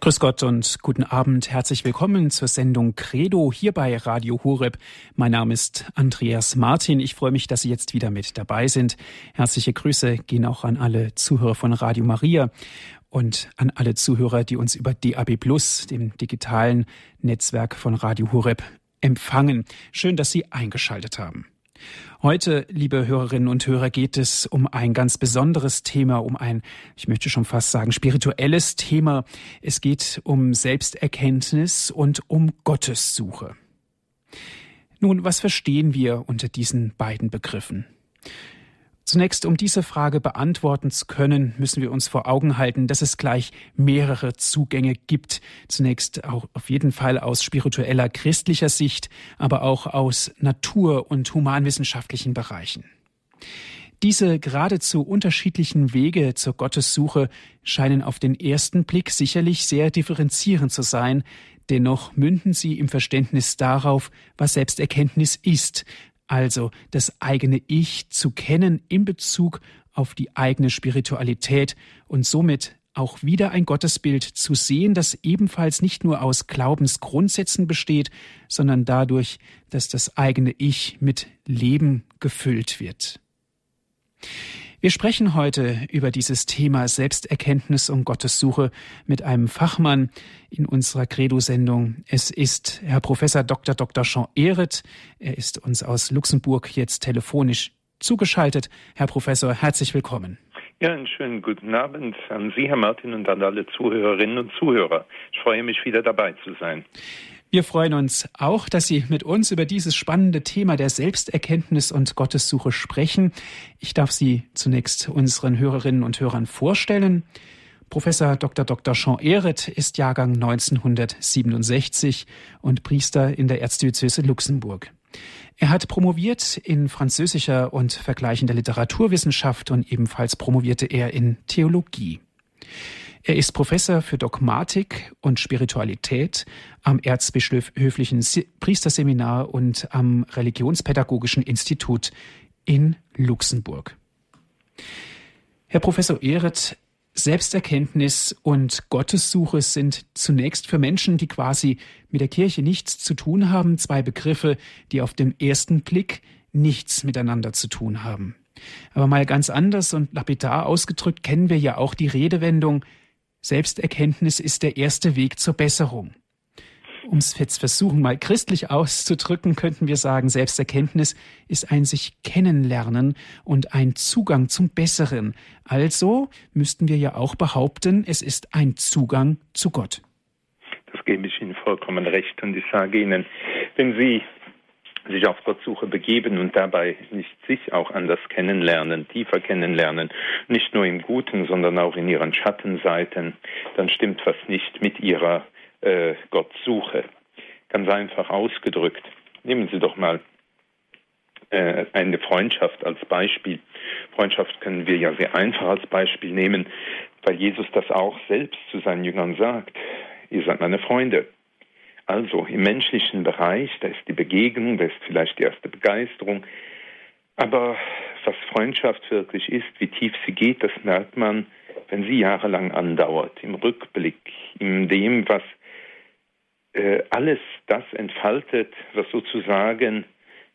Grüß Gott und guten Abend. Herzlich willkommen zur Sendung Credo hier bei Radio Horeb. Mein Name ist Andreas Martin. Ich freue mich, dass Sie jetzt wieder mit dabei sind. Herzliche Grüße gehen auch an alle Zuhörer von Radio Maria und an alle Zuhörer, die uns über DAB Plus, dem digitalen Netzwerk von Radio Horeb, empfangen. Schön, dass Sie eingeschaltet haben. Heute, liebe Hörerinnen und Hörer, geht es um ein ganz besonderes Thema, um ein, ich möchte schon fast sagen, spirituelles Thema. Es geht um Selbsterkenntnis und um Gottessuche. Nun, was verstehen wir unter diesen beiden Begriffen? Zunächst, um diese Frage beantworten zu können, müssen wir uns vor Augen halten, dass es gleich mehrere Zugänge gibt. Zunächst auch auf jeden Fall aus spiritueller christlicher Sicht, aber auch aus natur- und humanwissenschaftlichen Bereichen. Diese geradezu unterschiedlichen Wege zur Gottessuche scheinen auf den ersten Blick sicherlich sehr differenzierend zu sein, dennoch münden sie im Verständnis darauf, was Selbsterkenntnis ist, also das eigene Ich zu kennen in Bezug auf die eigene Spiritualität und somit auch wieder ein Gottesbild zu sehen, das ebenfalls nicht nur aus Glaubensgrundsätzen besteht, sondern dadurch, dass das eigene Ich mit Leben gefüllt wird. Wir sprechen heute über dieses Thema Selbsterkenntnis und Gottessuche mit einem Fachmann in unserer Credo-Sendung. Es ist Herr Professor Dr. Dr. Jean Ehret. Er ist uns aus Luxemburg jetzt telefonisch zugeschaltet. Herr Professor, herzlich willkommen. Ja, einen schönen guten Abend an Sie, Herr Martin, und an alle Zuhörerinnen und Zuhörer. Ich freue mich, wieder dabei zu sein. Wir freuen uns auch, dass Sie mit uns über dieses spannende Thema der Selbsterkenntnis und Gottessuche sprechen. Ich darf Sie zunächst unseren Hörerinnen und Hörern vorstellen. Professor Dr. Dr. Jean Ehret ist Jahrgang 1967 und Priester in der Erzdiözese Luxemburg. Er hat promoviert in französischer und vergleichender Literaturwissenschaft und ebenfalls promovierte er in Theologie. Er ist Professor für Dogmatik und Spiritualität am Erzbischöflichen Priesterseminar und am Religionspädagogischen Institut in Luxemburg. Herr Professor Ehret, Selbsterkenntnis und Gottessuche sind zunächst für Menschen, die quasi mit der Kirche nichts zu tun haben, zwei Begriffe, die auf dem ersten Blick nichts miteinander zu tun haben. Aber mal ganz anders und lapidar ausgedrückt kennen wir ja auch die Redewendung Selbsterkenntnis ist der erste Weg zur Besserung. Um es jetzt versuchen, mal christlich auszudrücken, könnten wir sagen, Selbsterkenntnis ist ein sich kennenlernen und ein Zugang zum Besseren. Also müssten wir ja auch behaupten, es ist ein Zugang zu Gott. Das gebe ich Ihnen vollkommen recht und ich sage Ihnen, wenn Sie sich auf Gottsuche begeben und dabei nicht sich auch anders kennenlernen, tiefer kennenlernen, nicht nur im Guten, sondern auch in ihren Schattenseiten, dann stimmt was nicht mit ihrer äh, Gottsuche. Ganz einfach ausgedrückt. Nehmen Sie doch mal äh, eine Freundschaft als Beispiel. Freundschaft können wir ja sehr einfach als Beispiel nehmen, weil Jesus das auch selbst zu seinen Jüngern sagt. Ihr seid meine Freunde. Also im menschlichen Bereich, da ist die Begegnung, da ist vielleicht die erste Begeisterung. Aber was Freundschaft wirklich ist, wie tief sie geht, das merkt man, wenn sie jahrelang andauert, im Rückblick, in dem, was äh, alles das entfaltet, was sozusagen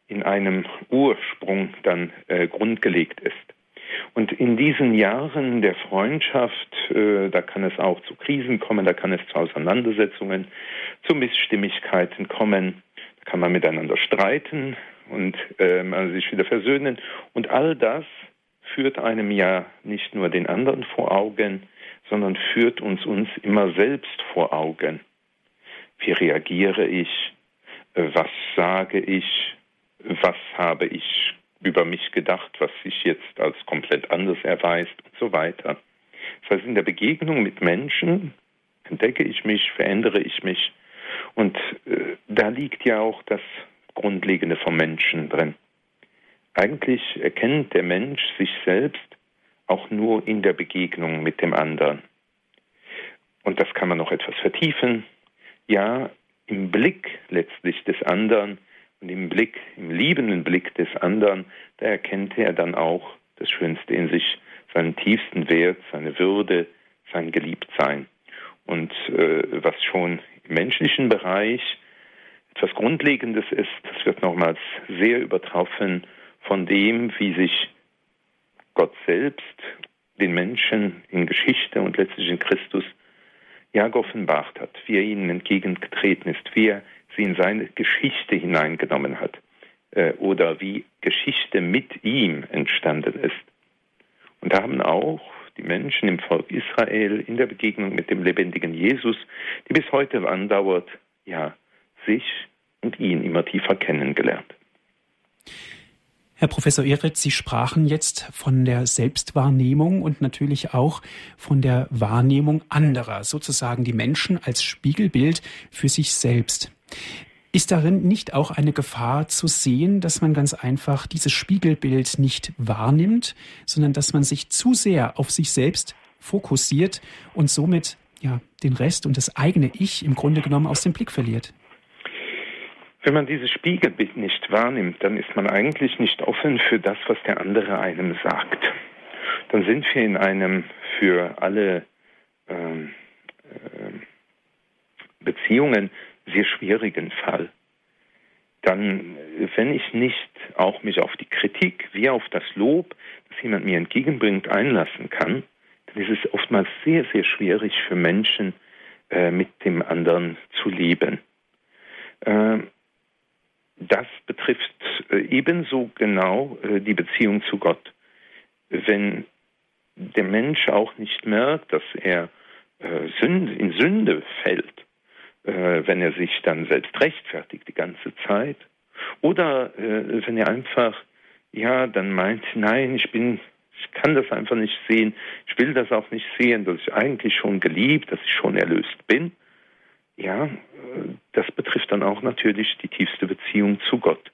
in einem Ursprung dann äh, grundgelegt ist. Und in diesen Jahren der Freundschaft, äh, da kann es auch zu Krisen kommen, da kann es zu Auseinandersetzungen, zu Missstimmigkeiten kommen, da kann man miteinander streiten und äh, sich wieder versöhnen. Und all das führt einem ja nicht nur den anderen vor Augen, sondern führt uns uns immer selbst vor Augen. Wie reagiere ich? Was sage ich? Was habe ich über mich gedacht, was sich jetzt als komplett anders erweist und so weiter. Das heißt, in der Begegnung mit Menschen entdecke ich mich, verändere ich mich und äh, da liegt ja auch das Grundlegende vom Menschen drin. Eigentlich erkennt der Mensch sich selbst auch nur in der Begegnung mit dem anderen. Und das kann man noch etwas vertiefen. Ja, im Blick letztlich des anderen und im Blick, im liebenden Blick des anderen, da erkennt er dann auch das Schönste in sich, seinen tiefsten Wert, seine Würde, sein Geliebtsein. und äh, was schon im menschlichen Bereich etwas Grundlegendes ist, das wird nochmals sehr übertroffen von dem, wie sich Gott selbst den Menschen in Geschichte und letztlich in Christus ja geoffenbart hat, wie er ihnen entgegengetreten ist, wie er sie in seine Geschichte hineingenommen hat äh, oder wie Geschichte mit ihm entstanden ist. Und da haben auch die Menschen im Volk Israel in der Begegnung mit dem lebendigen Jesus, die bis heute andauert, ja, sich und ihn immer tiefer kennengelernt. Herr Professor Ehret, Sie sprachen jetzt von der Selbstwahrnehmung und natürlich auch von der Wahrnehmung anderer, sozusagen die Menschen als Spiegelbild für sich selbst. Ist darin nicht auch eine Gefahr zu sehen, dass man ganz einfach dieses Spiegelbild nicht wahrnimmt, sondern dass man sich zu sehr auf sich selbst fokussiert und somit ja den Rest und das eigene Ich im Grunde genommen aus dem Blick verliert? Wenn man dieses Spiegelbild nicht wahrnimmt, dann ist man eigentlich nicht offen für das, was der andere einem sagt. Dann sind wir in einem für alle ähm, äh, Beziehungen sehr schwierigen Fall. Dann, wenn ich nicht auch mich auf die Kritik wie auf das Lob, das jemand mir entgegenbringt, einlassen kann, dann ist es oftmals sehr, sehr schwierig für Menschen, äh, mit dem anderen zu leben. Äh, das betrifft äh, ebenso genau äh, die Beziehung zu Gott. Wenn der Mensch auch nicht merkt, dass er äh, in Sünde fällt, wenn er sich dann selbst rechtfertigt die ganze Zeit, oder wenn er einfach ja dann meint, nein, ich bin ich kann das einfach nicht sehen, ich will das auch nicht sehen, dass ich eigentlich schon geliebt, dass ich schon erlöst bin, ja, das betrifft dann auch natürlich die tiefste Beziehung zu Gott.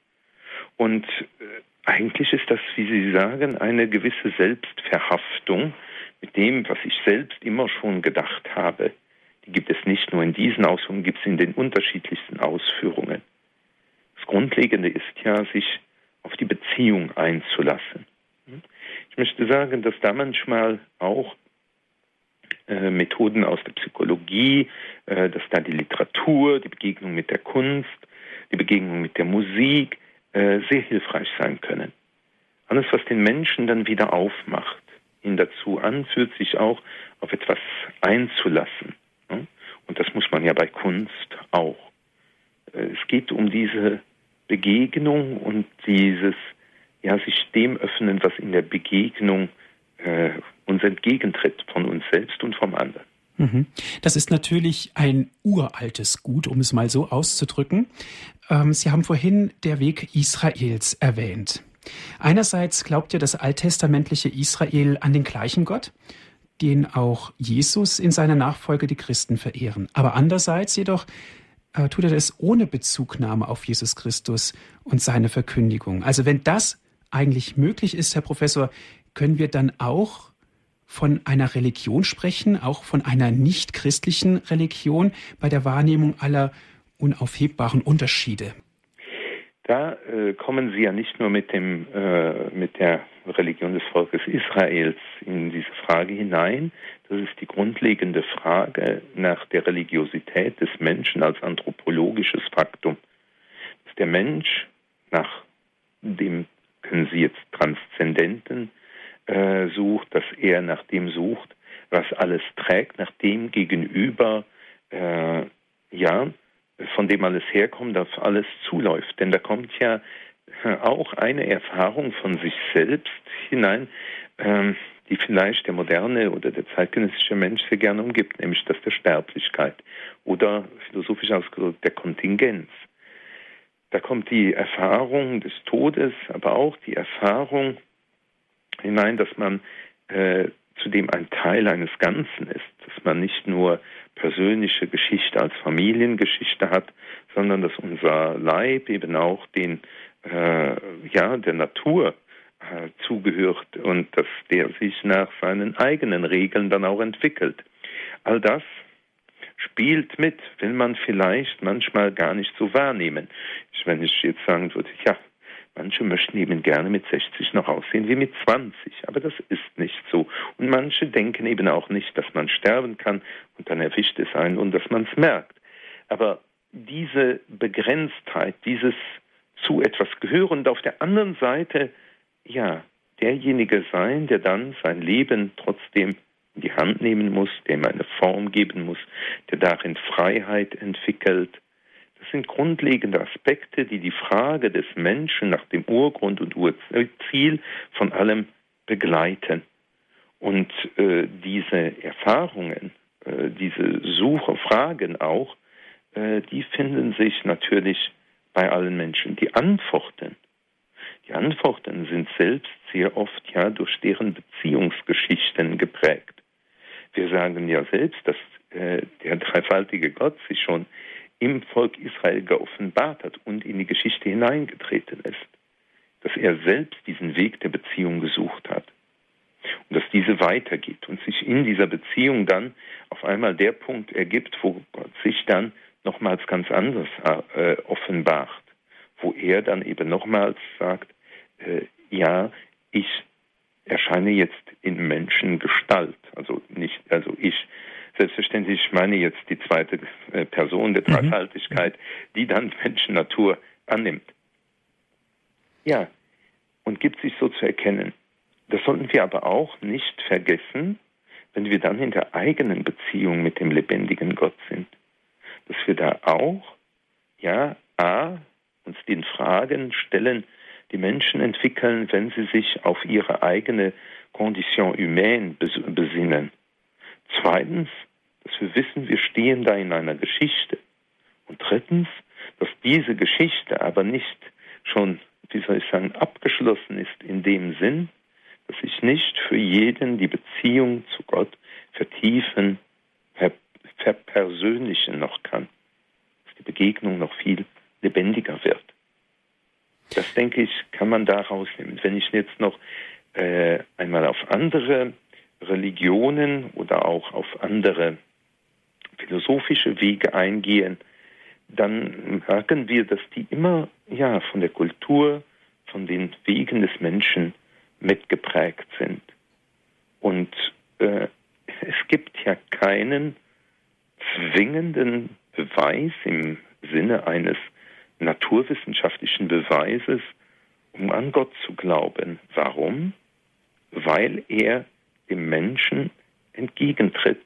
Und äh, eigentlich ist das, wie Sie sagen, eine gewisse Selbstverhaftung mit dem, was ich selbst immer schon gedacht habe. Die gibt es nicht nur in diesen Ausführungen, gibt es in den unterschiedlichsten Ausführungen. Das Grundlegende ist ja, sich auf die Beziehung einzulassen. Ich möchte sagen, dass da manchmal auch äh, Methoden aus der Psychologie, äh, dass da die Literatur, die Begegnung mit der Kunst, die Begegnung mit der Musik äh, sehr hilfreich sein können. Alles, was den Menschen dann wieder aufmacht, ihn dazu anführt, sich auch auf etwas einzulassen. Und das muss man ja bei Kunst auch. Äh, es geht um diese Begegnung und dieses, ja, sich dem öffnen, was in der Begegnung äh, uns entgegentritt von uns selbst und vom anderen. Mhm. Das ist natürlich ein uraltes Gut, um es mal so auszudrücken. Ähm, Sie haben vorhin der Weg Israels erwähnt. Einerseits glaubt ja das alttestamentliche Israel an den gleichen Gott, den auch Jesus in seiner Nachfolge die Christen verehren. Aber andererseits jedoch äh, tut er das ohne Bezugnahme auf Jesus Christus und seine Verkündigung. Also wenn das eigentlich möglich ist, Herr Professor, können wir dann auch von einer Religion sprechen, auch von einer nicht-christlichen Religion bei der Wahrnehmung aller unaufhebbaren Unterschiede? Da äh, kommen Sie ja nicht nur mit, dem, äh, mit der Religion des Volkes Israels in diese Frage hinein. Das ist die grundlegende Frage nach der Religiosität des Menschen als anthropologisches Faktum. Dass der Mensch nach dem, können Sie jetzt Transzendenten äh, sucht, dass er nach dem sucht, was alles trägt, nach dem gegenüber, äh, ja, von dem alles herkommt, dass alles zuläuft. Denn da kommt ja auch eine Erfahrung von sich selbst hinein, ähm, die vielleicht der moderne oder der zeitgenössische Mensch sehr gerne umgibt, nämlich das der Sterblichkeit oder philosophisch ausgedrückt der Kontingenz. Da kommt die Erfahrung des Todes, aber auch die Erfahrung hinein, dass man äh, zudem ein Teil eines Ganzen ist, dass man nicht nur persönliche Geschichte als Familiengeschichte hat, sondern dass unser Leib eben auch den äh, ja der Natur äh, zugehört und dass der sich nach seinen eigenen Regeln dann auch entwickelt. All das spielt mit, will man vielleicht manchmal gar nicht so wahrnehmen. Wenn ich jetzt sagen würde, ja, Manche möchten eben gerne mit 60 noch aussehen wie mit 20, aber das ist nicht so. Und manche denken eben auch nicht, dass man sterben kann und dann erwischt es einen und dass man es merkt. Aber diese Begrenztheit, dieses zu etwas gehören und auf der anderen Seite, ja, derjenige sein, der dann sein Leben trotzdem in die Hand nehmen muss, dem eine Form geben muss, der darin Freiheit entwickelt. Das sind grundlegende Aspekte, die die Frage des Menschen nach dem Urgrund und Urziel von allem begleiten. Und äh, diese Erfahrungen, äh, diese Suche, Fragen auch, äh, die finden sich natürlich bei allen Menschen. Die Antworten, die Antworten sind selbst sehr oft ja durch deren Beziehungsgeschichten geprägt. Wir sagen ja selbst, dass äh, der dreifaltige Gott sich schon im Volk Israel geoffenbart hat und in die Geschichte hineingetreten ist. Dass er selbst diesen Weg der Beziehung gesucht hat. Und dass diese weitergeht und sich in dieser Beziehung dann auf einmal der Punkt ergibt, wo Gott sich dann nochmals ganz anders äh, offenbart, wo er dann eben nochmals sagt, äh, ja, ich erscheine jetzt in Menschengestalt, also nicht, also ich selbstverständlich ich meine jetzt die zweite äh, Person der mhm. Dreifaltigkeit, mhm. die dann Menschennatur annimmt. Ja, und gibt sich so zu erkennen. Das sollten wir aber auch nicht vergessen, wenn wir dann in der eigenen Beziehung mit dem lebendigen Gott sind dass wir da auch, ja, A, uns den Fragen stellen, die Menschen entwickeln, wenn sie sich auf ihre eigene Condition humaine besinnen. Zweitens, dass wir wissen, wir stehen da in einer Geschichte. Und drittens, dass diese Geschichte aber nicht schon, wie soll ich sagen, abgeschlossen ist in dem Sinn, dass ich nicht für jeden die Beziehung zu Gott vertiefen, verpersönlichen noch kann, dass die Begegnung noch viel lebendiger wird. Das denke ich, kann man da rausnehmen. Wenn ich jetzt noch äh, einmal auf andere Religionen oder auch auf andere philosophische Wege eingehen, dann merken wir, dass die immer ja von der Kultur, von den Wegen des Menschen mitgeprägt sind. Und äh, es gibt ja keinen zwingenden Beweis im Sinne eines naturwissenschaftlichen Beweises, um an Gott zu glauben. Warum? Weil er dem Menschen entgegentritt.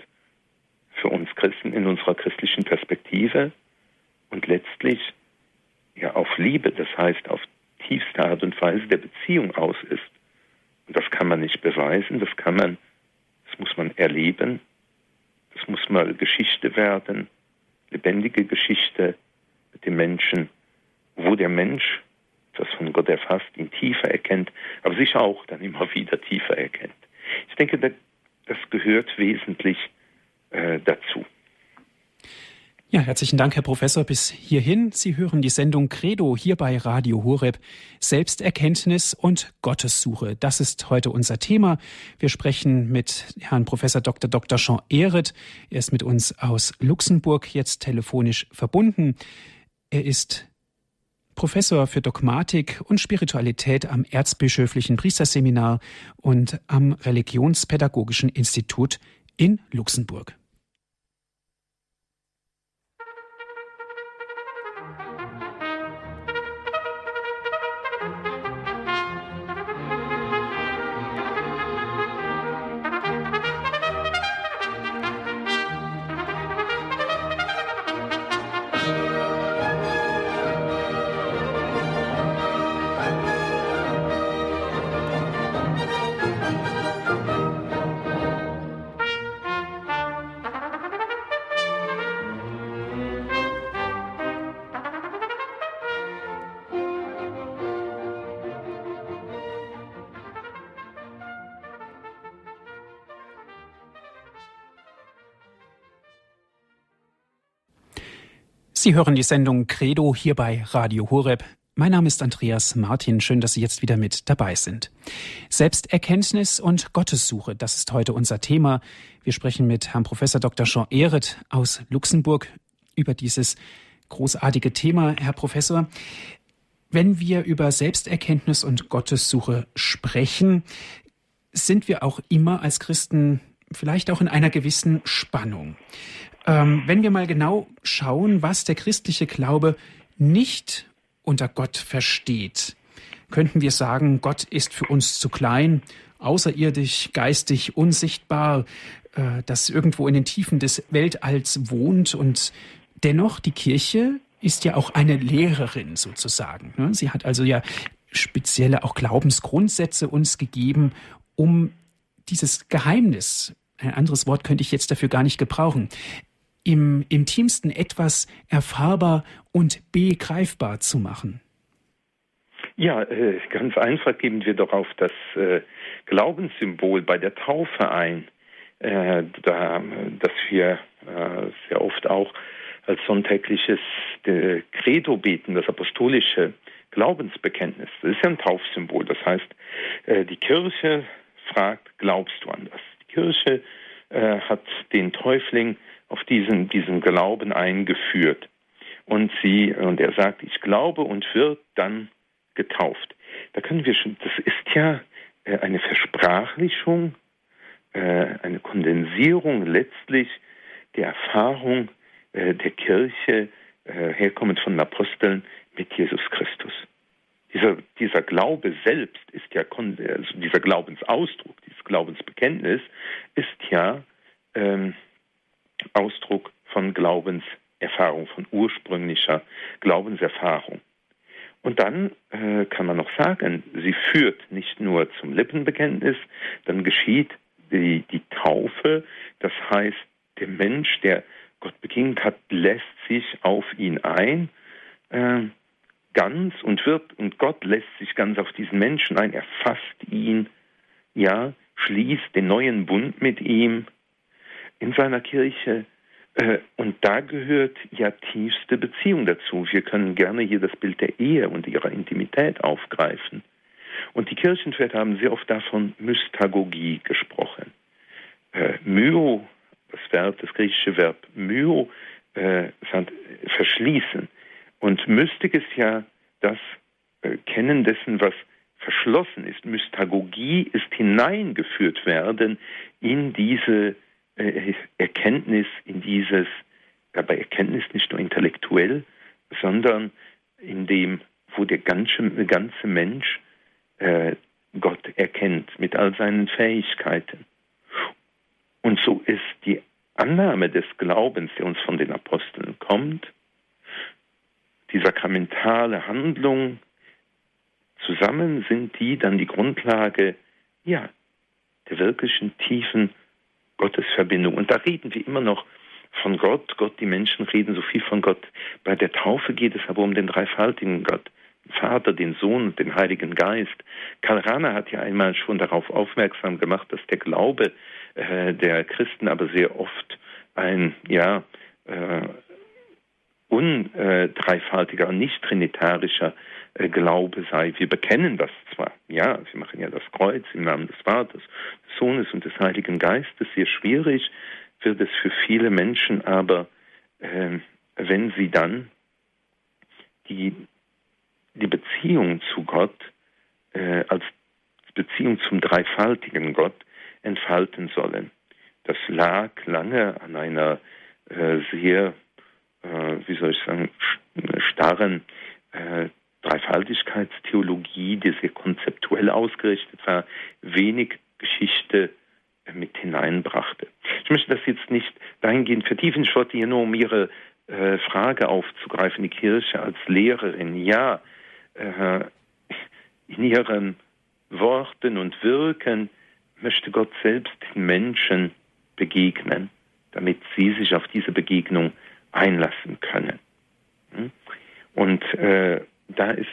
Für uns Christen in unserer christlichen Perspektive und letztlich ja auf Liebe, das heißt auf tiefste Art und Weise der Beziehung aus ist. Und das kann man nicht beweisen, das kann man, das muss man erleben es muss mal Geschichte werden, lebendige Geschichte mit dem Menschen, wo der Mensch das von Gott erfasst, ihn tiefer erkennt, aber sich auch dann immer wieder tiefer erkennt. Ich denke, das gehört wesentlich äh, dazu. Ja, herzlichen Dank, Herr Professor, bis hierhin. Sie hören die Sendung Credo hier bei Radio Horeb. Selbsterkenntnis und Gottessuche. Das ist heute unser Thema. Wir sprechen mit Herrn Professor Dr. Dr. Jean Ehret. Er ist mit uns aus Luxemburg jetzt telefonisch verbunden. Er ist Professor für Dogmatik und Spiritualität am Erzbischöflichen Priesterseminar und am Religionspädagogischen Institut in Luxemburg. Sie hören die Sendung Credo hier bei Radio Horeb. Mein Name ist Andreas Martin. Schön, dass Sie jetzt wieder mit dabei sind. Selbsterkenntnis und Gottessuche, das ist heute unser Thema. Wir sprechen mit Herrn Professor Dr. Jean Ehret aus Luxemburg über dieses großartige Thema. Herr Professor, Wenn wir über Selbsterkenntnis und Gottessuche sprechen, sind wir auch immer als Christen vielleicht auch in einer gewissen Spannung. Ähm, wenn wir mal genau schauen, was der christliche Glaube nicht unter Gott versteht, könnten wir sagen, Gott ist für uns zu klein, außerirdisch, geistig, unsichtbar, äh, das irgendwo in den Tiefen des Weltalls wohnt und dennoch die Kirche ist ja auch eine Lehrerin sozusagen. Ne? Sie hat also ja spezielle auch Glaubensgrundsätze uns gegeben, um dieses Geheimnis, ein anderes Wort könnte ich jetzt dafür gar nicht gebrauchen, im intimsten etwas erfahrbar und begreifbar zu machen. Ja, äh, ganz einfach geben wir doch auf das äh, Glaubenssymbol bei der Taufe ein, äh, da, dass wir sehr oft auch als sonntägliches Credo beten, das apostolische Glaubensbekenntnis. Das ist ja ein Taufsymbol. Das heißt, die Kirche fragt, glaubst du an das? Die Kirche hat den Täufling auf diesen, diesen Glauben eingeführt. Und sie, und er sagt, ich glaube und wird dann getauft. Da können wir schon, das ist ja äh, eine Versprachlichung, äh, eine Kondensierung letztlich der Erfahrung äh, der Kirche, herkommend von den Aposteln, mit Jesus Christus. Dieser, dieser Glaube selbst ist ja, also dieser Glaubensausdruck, dieses Glaubensbekenntnis ist ja ähm, Ausdruck von Glaubenserfahrung, von ursprünglicher Glaubenserfahrung. Und dann äh, kann man noch sagen, sie führt nicht nur zum Lippenbekenntnis, dann geschieht die, die Taufe, das heißt, der Mensch, der Gott begegnet hat, lässt sich auf ihn ein, äh, ganz und wird, und Gott lässt sich ganz auf diesen Menschen ein, er fasst ihn, ja, schließt den neuen Bund mit ihm in seiner Kirche, äh, und da gehört ja tiefste Beziehung dazu. Wir können gerne hier das Bild der Ehe und ihrer Intimität aufgreifen. Und die Kirchenväter haben sehr oft davon Mystagogie gesprochen. Äh, myo, das Verb, das griechische Verb myo, äh, verschließen. Und Mystik ist ja das äh, Kennen dessen, was verschlossen ist. Mystagogie ist hineingeführt werden in diese äh, Erkenntnis in dieses, aber Erkenntnis nicht nur intellektuell, sondern in dem, wo der ganze, ganze Mensch äh, Gott erkennt mit all seinen Fähigkeiten. Und so ist die Annahme des Glaubens, der uns von den Aposteln kommt, die sakramentale Handlung, zusammen sind die dann die Grundlage, ja, der wirklichen tiefen Gottesverbindung. Und da reden wir immer noch von Gott. Gott, die Menschen reden so viel von Gott. Bei der Taufe geht es aber um den dreifaltigen Gott. Den Vater, den Sohn und den Heiligen Geist. Karl Rahner hat ja einmal schon darauf aufmerksam gemacht, dass der Glaube äh, der Christen aber sehr oft ein, ja, äh, undreifaltiger, nicht trinitarischer Glaube sei. Wir bekennen das zwar, ja, wir machen ja das Kreuz im Namen des Vaters, des Sohnes und des Heiligen Geistes. Sehr schwierig wird es für viele Menschen, aber äh, wenn sie dann die, die Beziehung zu Gott äh, als Beziehung zum dreifaltigen Gott entfalten sollen. Das lag lange an einer äh, sehr, äh, wie soll ich sagen, starren äh, Dreifaltigkeitstheologie, die sehr konzeptuell ausgerichtet war, wenig Geschichte äh, mit hineinbrachte. Ich möchte das jetzt nicht dahingehend vertiefen, ich wollte hier nur um Ihre äh, Frage aufzugreifen, die Kirche als Lehrerin, ja, äh, in ihren Worten und Wirken möchte Gott selbst den Menschen begegnen, damit sie sich auf diese Begegnung einlassen können. Hm? Und äh, da ist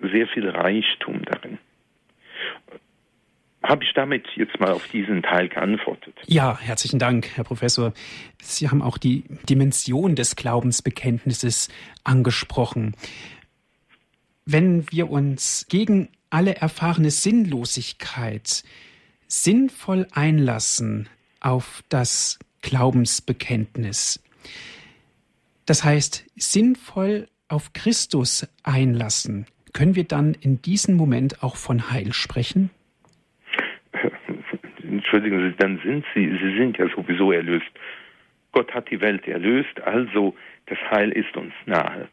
sehr viel Reichtum darin. Habe ich damit jetzt mal auf diesen Teil geantwortet? Ja, herzlichen Dank, Herr Professor. Sie haben auch die Dimension des Glaubensbekenntnisses angesprochen. Wenn wir uns gegen alle erfahrene Sinnlosigkeit sinnvoll einlassen auf das Glaubensbekenntnis, das heißt sinnvoll auf Christus einlassen, können wir dann in diesem Moment auch von Heil sprechen? Entschuldigen Sie, dann sind Sie, Sie sind ja sowieso erlöst. Gott hat die Welt erlöst, also das Heil ist uns nahe.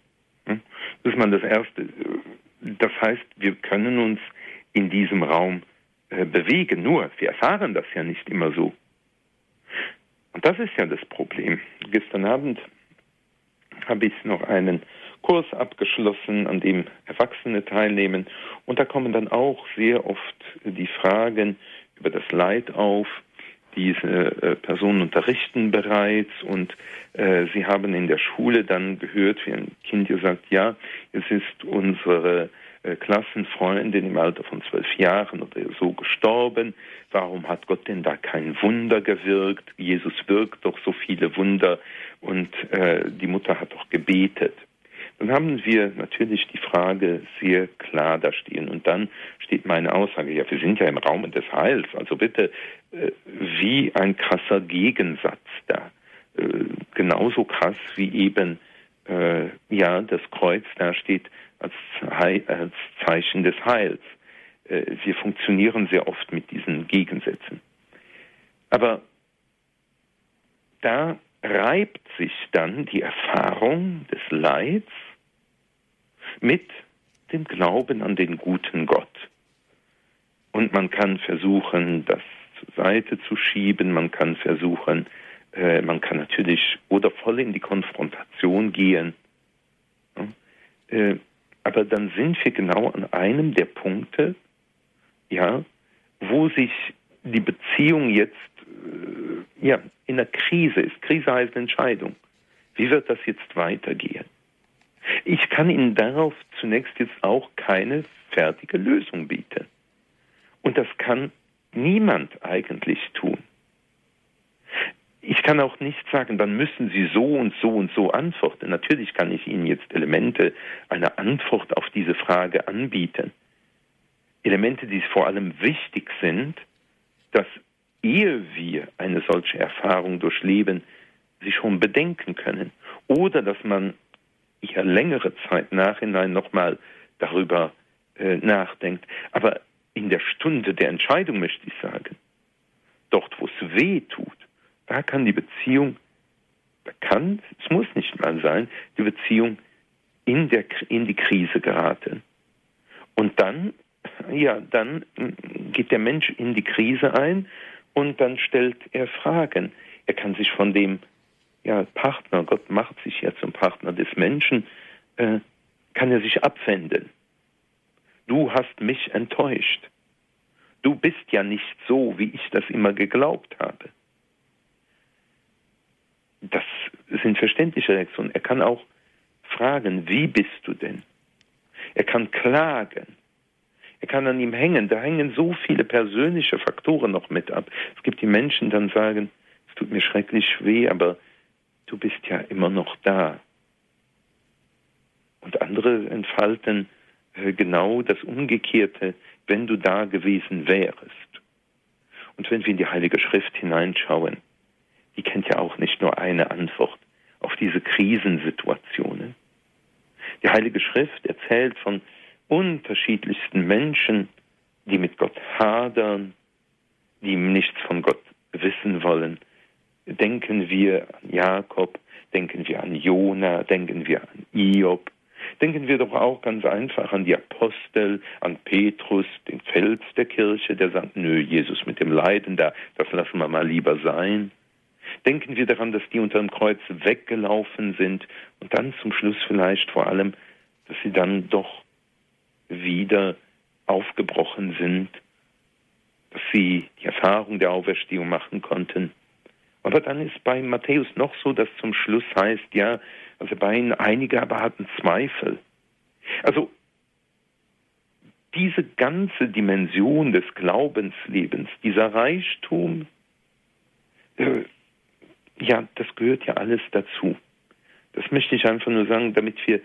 Hm? Das ist mal das Erste. Das heißt, wir können uns in diesem Raum äh, bewegen, nur wir erfahren das ja nicht immer so. Und das ist ja das Problem. Gestern Abend habe ich noch einen Kurs abgeschlossen, an dem Erwachsene teilnehmen. Und da kommen dann auch sehr oft die Fragen über das Leid auf. Diese äh, Personen unterrichten bereits und äh, sie haben in der Schule dann gehört, wie ein Kind gesagt, ja, es ist unsere äh, Klassenfreundin im Alter von zwölf Jahren oder so gestorben. Warum hat Gott denn da kein Wunder gewirkt? Jesus wirkt doch so viele Wunder und äh, die Mutter hat doch gebetet. Dann haben wir natürlich die Frage sehr klar da stehen. Und dann steht meine Aussage, ja, wir sind ja im Raum des Heils. Also bitte, äh, wie ein krasser Gegensatz da. Äh, genauso krass wie eben, äh, ja, das Kreuz da steht als, als Zeichen des Heils. Äh, wir funktionieren sehr oft mit diesen Gegensätzen. Aber da reibt sich dann die Erfahrung des Leids mit dem Glauben an den guten Gott. Und man kann versuchen, das zur Seite zu schieben, man kann versuchen, äh, man kann natürlich oder voll in die Konfrontation gehen. Äh, aber dann sind wir genau an einem der Punkte, ja, wo sich die Beziehung jetzt äh, ja, in der Krise ist. Krise heißt Entscheidung. Wie wird das jetzt weitergehen? Ich kann Ihnen darauf zunächst jetzt auch keine fertige Lösung bieten. Und das kann niemand eigentlich tun. Ich kann auch nicht sagen, dann müssen Sie so und so und so antworten. Natürlich kann ich Ihnen jetzt Elemente einer Antwort auf diese Frage anbieten. Elemente, die vor allem wichtig sind, dass ehe wir eine solche Erfahrung durchleben, sie schon bedenken können. Oder dass man ja längere Zeit nachhinein nochmal darüber äh, nachdenkt. Aber in der Stunde der Entscheidung möchte ich sagen, dort wo es weh tut, da kann die Beziehung, da kann, es muss nicht mal sein, die Beziehung in, der, in die Krise geraten. Und dann, ja, dann geht der Mensch in die Krise ein und dann stellt er Fragen. Er kann sich von dem ja, Partner, Gott macht sich ja zum Partner des Menschen, äh, kann er sich abwenden. Du hast mich enttäuscht. Du bist ja nicht so, wie ich das immer geglaubt habe. Das sind verständliche Reaktionen. Er kann auch fragen, wie bist du denn? Er kann klagen. Er kann an ihm hängen. Da hängen so viele persönliche Faktoren noch mit ab. Es gibt die Menschen, die dann sagen, es tut mir schrecklich weh, aber du bist ja immer noch da. Und andere entfalten äh, genau das Umgekehrte, wenn du da gewesen wärst. Und wenn wir in die Heilige Schrift hineinschauen, die kennt ja auch nicht nur eine Antwort auf diese Krisensituationen. Die Heilige Schrift erzählt von unterschiedlichsten Menschen, die mit Gott hadern, die nichts von Gott wissen wollen, denken wir an Jakob, denken wir an Jona, denken wir an Iob, denken wir doch auch ganz einfach an die Apostel, an Petrus, den Fels der Kirche, der sagt, nö, Jesus mit dem Leiden, da, das lassen wir mal lieber sein. Denken wir daran, dass die unter dem Kreuz weggelaufen sind und dann zum Schluss vielleicht vor allem, dass sie dann doch wieder aufgebrochen sind, dass sie die Erfahrung der Auferstehung machen konnten aber dann ist bei Matthäus noch so, dass zum Schluss heißt, ja, also bei ihnen einige aber hatten Zweifel. Also diese ganze Dimension des Glaubenslebens, dieser Reichtum, äh, ja, das gehört ja alles dazu. Das möchte ich einfach nur sagen, damit wir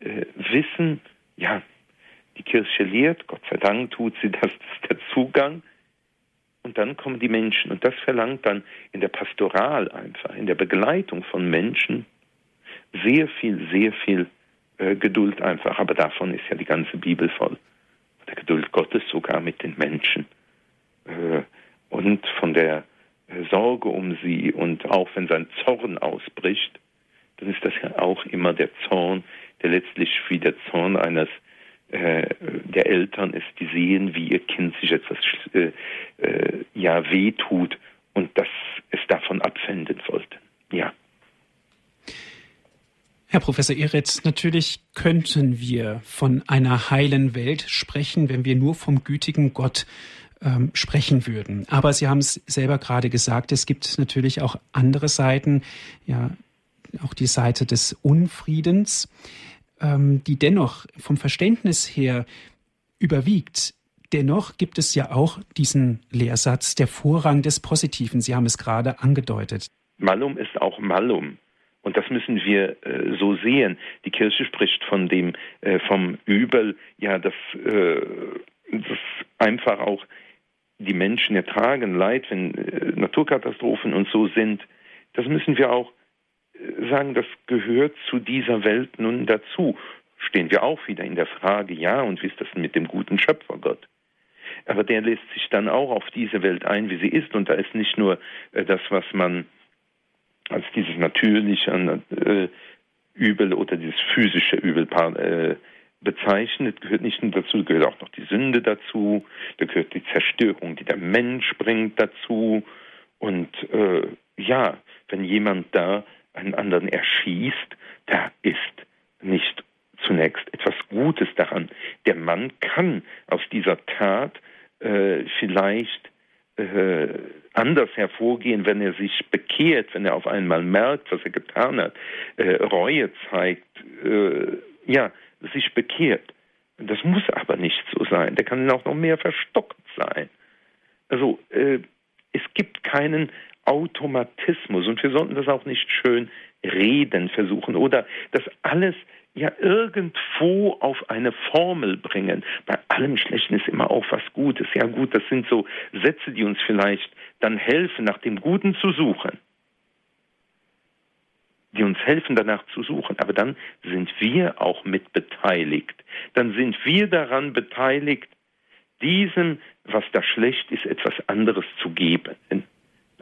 äh, wissen, ja, die Kirche lehrt, Gott sei Dank tut sie das, das ist der Zugang, und dann kommen die Menschen. Und das verlangt dann in der Pastoral einfach, in der Begleitung von Menschen sehr viel, sehr viel äh, Geduld einfach, aber davon ist ja die ganze Bibel voll. Der Geduld Gottes sogar mit den Menschen. Äh, und von der äh, Sorge um sie und auch wenn sein Zorn ausbricht, dann ist das ja auch immer der Zorn, der letztlich wie der Zorn eines der Eltern ist, die sehen, wie ihr Kind sich etwas äh, äh, ja wehtut und dass es davon abwenden wollte. Ja. Herr Professor Eretz, natürlich könnten wir von einer heilen Welt sprechen, wenn wir nur vom gütigen Gott ähm, sprechen würden. Aber Sie haben es selber gerade gesagt, es gibt natürlich auch andere Seiten, ja, auch die Seite des Unfriedens, ähm, die dennoch vom Verständnis her überwiegt. Dennoch gibt es ja auch diesen Lehrsatz, der Vorrang des Positiven. Sie haben es gerade angedeutet. Malum ist auch Malum. Und das müssen wir äh, so sehen. Die Kirche spricht von dem, äh, vom Übel, ja, das, äh, das einfach auch die Menschen ertragen, Leid, wenn äh, Naturkatastrophen und so sind. Das müssen wir auch sagen, das gehört zu dieser Welt nun dazu. Stehen wir auch wieder in der Frage, ja, und wie ist das mit dem guten Schöpfergott? Aber der lässt sich dann auch auf diese Welt ein, wie sie ist. Und da ist nicht nur äh, das, was man als dieses natürliche äh, Übel oder dieses physische Übel äh, bezeichnet, gehört nicht nur dazu, gehört auch noch die Sünde dazu, da gehört die Zerstörung, die der Mensch bringt dazu. Und äh, ja, wenn jemand da einen anderen erschießt, da ist nicht zunächst etwas Gutes daran. Der Mann kann aus dieser Tat äh, vielleicht äh, anders hervorgehen, wenn er sich bekehrt, wenn er auf einmal merkt, was er getan hat, äh, Reue zeigt, äh, ja, sich bekehrt. Das muss aber nicht so sein. Der kann auch noch mehr verstockt sein. Also äh, es gibt keinen Automatismus und wir sollten das auch nicht schön reden versuchen oder das alles ja irgendwo auf eine Formel bringen. Bei allem Schlechten ist immer auch was Gutes. Ja gut, das sind so Sätze, die uns vielleicht dann helfen, nach dem Guten zu suchen. Die uns helfen, danach zu suchen. Aber dann sind wir auch mit beteiligt. Dann sind wir daran beteiligt, diesem, was da schlecht ist, etwas anderes zu geben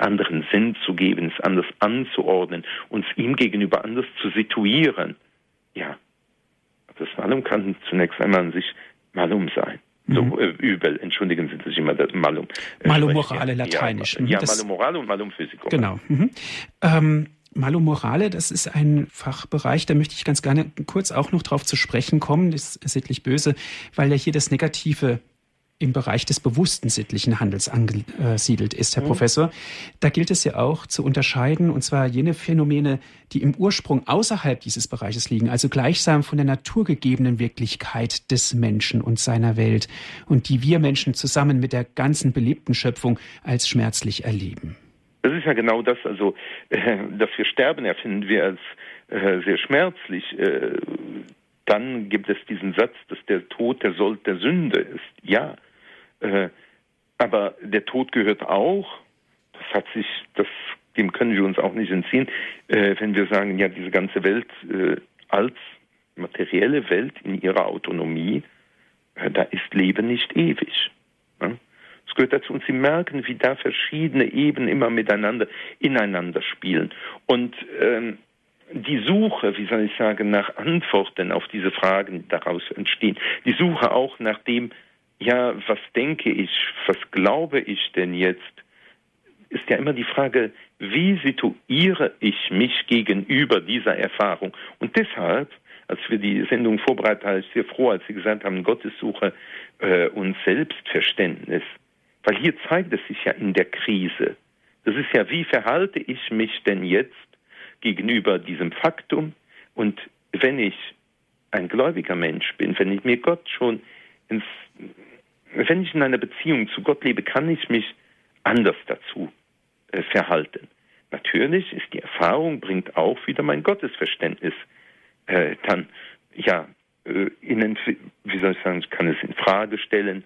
anderen Sinn zu geben, es anders anzuordnen, uns ihm gegenüber anders zu situieren. Ja, das Malum kann zunächst einmal an sich Malum sein. So mhm. äh, übel, entschuldigen Sie, dass ich immer das Malum. Äh, Malum Morale, lateinisch. Ja, ja Malum Morale und Malum Physikum. Genau. Mhm. Ähm, Malum Morale, das ist ein Fachbereich, da möchte ich ganz gerne kurz auch noch drauf zu sprechen kommen, das ist sittlich böse, weil ja hier das Negative im Bereich des bewussten sittlichen Handels angesiedelt ist, Herr mhm. Professor. Da gilt es ja auch zu unterscheiden, und zwar jene Phänomene, die im Ursprung außerhalb dieses Bereiches liegen, also gleichsam von der naturgegebenen Wirklichkeit des Menschen und seiner Welt und die wir Menschen zusammen mit der ganzen belebten Schöpfung als schmerzlich erleben. Das ist ja genau das, also äh, dass wir sterben, erfinden wir als äh, sehr schmerzlich. Äh, dann gibt es diesen Satz, dass der Tod der Sold der Sünde ist. Ja, äh, aber der Tod gehört auch, das hat sich, das, dem können wir uns auch nicht entziehen, äh, wenn wir sagen, ja, diese ganze Welt äh, als materielle Welt in ihrer Autonomie, äh, da ist Leben nicht ewig. Ne? Es gehört dazu und Sie merken, wie da verschiedene Ebenen immer miteinander, ineinander spielen. Und ähm, die Suche, wie soll ich sagen, nach Antworten auf diese Fragen daraus entstehen, die Suche auch nach dem, ja, was denke ich, was glaube ich denn jetzt, ist ja immer die Frage, wie situiere ich mich gegenüber dieser Erfahrung? Und deshalb, als wir die Sendung vorbereitet haben, ich sehr froh, als Sie gesagt haben, Gottessuche äh, und Selbstverständnis. Weil hier zeigt es sich ja in der Krise. Das ist ja, wie verhalte ich mich denn jetzt gegenüber diesem Faktum? Und wenn ich ein gläubiger Mensch bin, wenn ich mir Gott schon ins wenn ich in einer Beziehung zu Gott lebe, kann ich mich anders dazu äh, verhalten. Natürlich ist die Erfahrung, bringt auch wieder mein Gottesverständnis äh, dann, ja, äh, in, wie soll ich sagen, ich kann es in Frage stellen,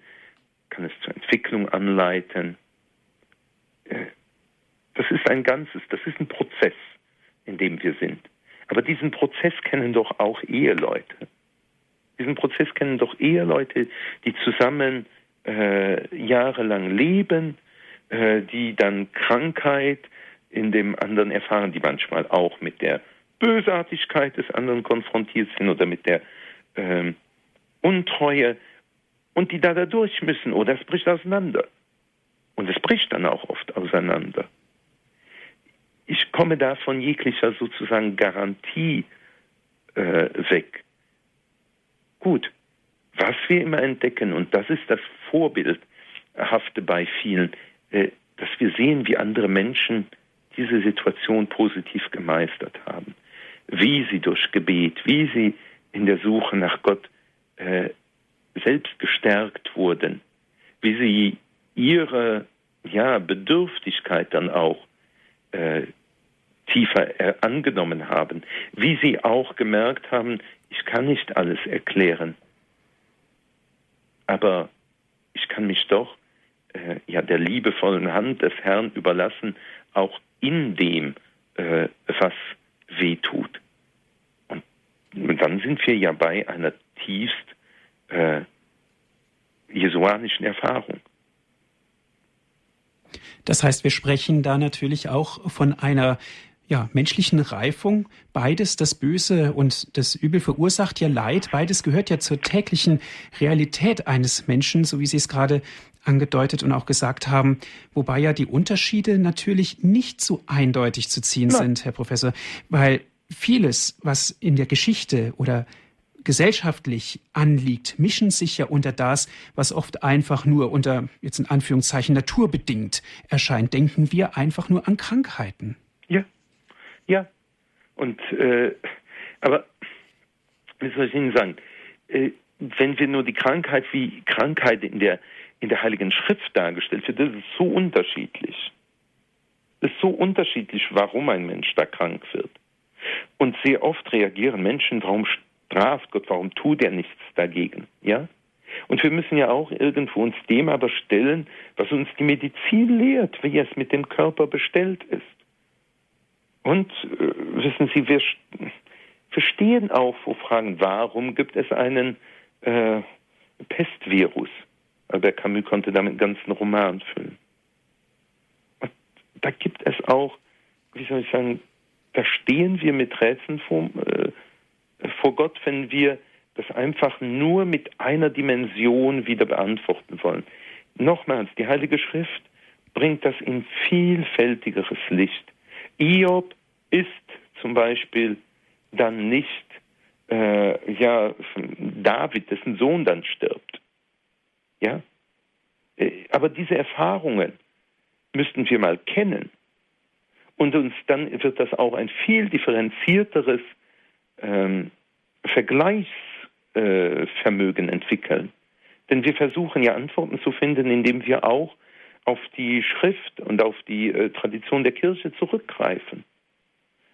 kann es zur Entwicklung anleiten. Äh, das ist ein Ganzes, das ist ein Prozess, in dem wir sind. Aber diesen Prozess kennen doch auch Eheleute. Diesen Prozess kennen doch Eheleute, die zusammen äh, jahrelang leben, äh, die dann Krankheit in dem anderen erfahren, die manchmal auch mit der Bösartigkeit des anderen konfrontiert sind oder mit der ähm, Untreue und die da dadurch müssen oder es bricht auseinander. Und es bricht dann auch oft auseinander. Ich komme da von jeglicher sozusagen Garantie äh, weg. Gut, was wir immer entdecken, und das ist das Vorbildhafte bei vielen, äh, dass wir sehen, wie andere Menschen diese Situation positiv gemeistert haben, wie sie durch Gebet, wie sie in der Suche nach Gott äh, selbst gestärkt wurden, wie sie ihre ja, Bedürftigkeit dann auch äh, tiefer äh, angenommen haben, wie sie auch gemerkt haben, ich kann nicht alles erklären, aber ich kann mich doch äh, ja der liebevollen Hand des Herrn überlassen, auch in dem, äh, was weh tut. Und, dann sind wir ja bei einer tiefst äh, jesuanischen Erfahrung. Das heißt, wir sprechen da natürlich auch von einer ja, menschlichen Reifung. Beides, das Böse und das Übel verursacht ja Leid. Beides gehört ja zur täglichen Realität eines Menschen, so wie Sie es gerade angedeutet und auch gesagt haben. Wobei ja die Unterschiede natürlich nicht so eindeutig zu ziehen ja. sind, Herr Professor, weil vieles, was in der Geschichte oder gesellschaftlich anliegt, mischen sich ja unter das, was oft einfach nur unter, jetzt in Anführungszeichen, naturbedingt erscheint. Denken wir einfach nur an Krankheiten. Ja. Und, äh, aber, wie soll ich Ihnen sagen, äh, wenn wir nur die Krankheit wie Krankheit in der, in der Heiligen Schrift dargestellt wird, das ist so unterschiedlich. Es ist so unterschiedlich, warum ein Mensch da krank wird. Und sehr oft reagieren Menschen, warum straft Gott, warum tut er nichts dagegen? Ja? Und wir müssen ja auch irgendwo uns dem aber stellen, was uns die Medizin lehrt, wie es mit dem Körper bestellt ist. Und äh, wissen Sie, wir, wir stehen auch vor Fragen, warum gibt es einen äh, Pestvirus? Albert Camus konnte damit einen ganzen Roman füllen. Und da gibt es auch, wie soll ich sagen, da stehen wir mit Rätseln vor, äh, vor Gott, wenn wir das einfach nur mit einer Dimension wieder beantworten wollen. Nochmals, die Heilige Schrift bringt das in vielfältigeres Licht. Iob ist zum Beispiel dann nicht äh, ja David, dessen Sohn dann stirbt. Ja, äh, aber diese Erfahrungen müssten wir mal kennen und uns dann wird das auch ein viel differenzierteres ähm, Vergleichsvermögen äh, entwickeln. Denn wir versuchen ja Antworten zu finden, indem wir auch auf die Schrift und auf die äh, Tradition der Kirche zurückgreifen.